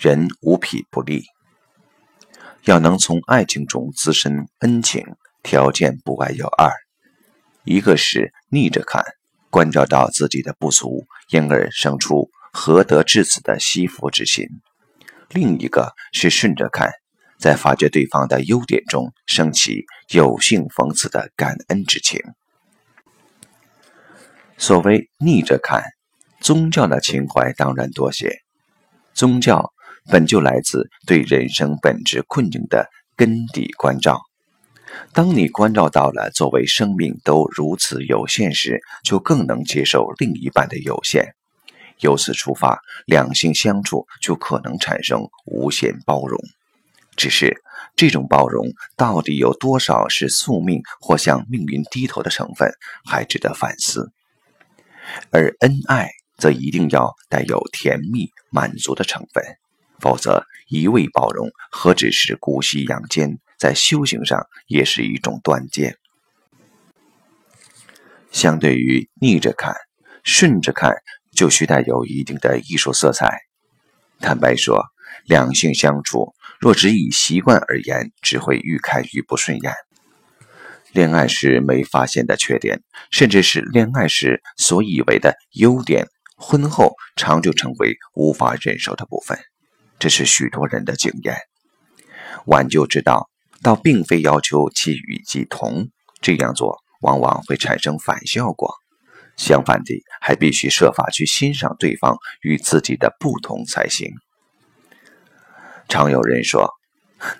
人无癖不立。要能从爱情中滋生恩情，条件不外有二：一个是逆着看，关照到自己的不足，因而生出何得至此的惜福之心；另一个是顺着看，在发掘对方的优点中升起有幸逢此的感恩之情。所谓逆着看，宗教的情怀当然多些。宗教本就来自对人生本质困境的根底关照。当你关照到了作为生命都如此有限时，就更能接受另一半的有限。由此出发，两性相处就可能产生无限包容。只是这种包容到底有多少是宿命或向命运低头的成分，还值得反思。而恩爱则一定要带有甜蜜满足的成分，否则一味包容何止是姑息养奸，在修行上也是一种断剑。相对于逆着看，顺着看就需带有一定的艺术色彩。坦白说，两性相处若只以习惯而言，只会愈看愈不顺眼。恋爱时没发现的缺点，甚至是恋爱时所以为的优点，婚后常就成为无法忍受的部分。这是许多人的经验。挽救之道，倒并非要求其与己同，这样做往往会产生反效果。相反的，还必须设法去欣赏对方与自己的不同才行。常有人说，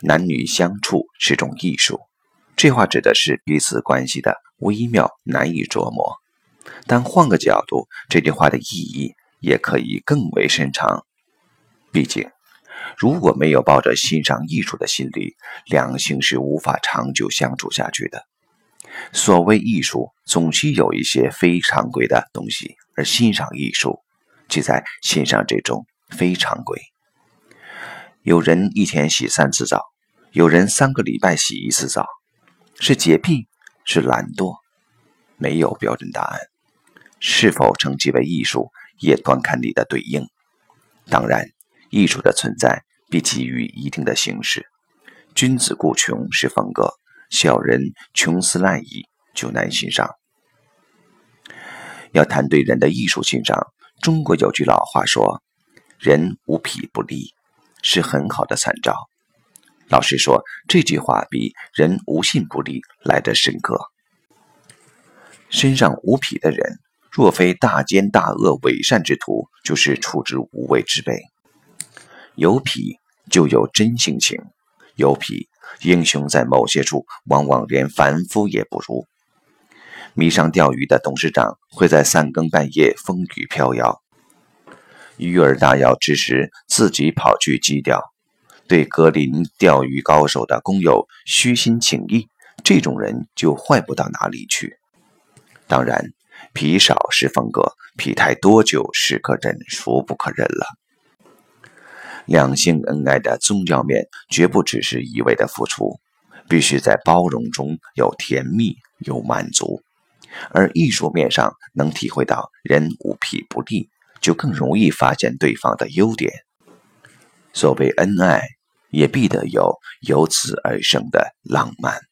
男女相处是种艺术。这话指的是彼此关系的微妙难以琢磨，但换个角度，这句话的意义也可以更为深长。毕竟，如果没有抱着欣赏艺术的心理，两性是无法长久相处下去的。所谓艺术，总需有一些非常规的东西，而欣赏艺术，即在欣赏这种非常规。有人一天洗三次澡，有人三个礼拜洗一次澡。是洁癖，是懒惰，没有标准答案。是否称其为艺术，也端看你的对应。当然，艺术的存在必基于一定的形式。君子固穷是风格，小人穷思滥矣，就难欣赏。要谈对人的艺术欣赏，中国有句老话说：“人无癖不立”，是很好的参照。老实说，这句话比“人无信不立”来得深刻。身上无癖的人，若非大奸大恶、伪善之徒，就是处之无畏之辈。有癖就有真性情，有癖英雄在某些处往往连凡夫也不如。迷上钓鱼的董事长会在三更半夜风雨飘摇，鱼儿大摇之时，自己跑去击钓。对格林钓鱼高手的工友虚心请意，这种人就坏不到哪里去。当然，皮少是风格，皮太多就是可忍孰不可忍了。两性恩爱的宗教面，绝不只是一味的付出，必须在包容中有甜蜜，有满足。而艺术面上能体会到人无癖不立，就更容易发现对方的优点。所谓恩爱。也必得有由此而生的浪漫。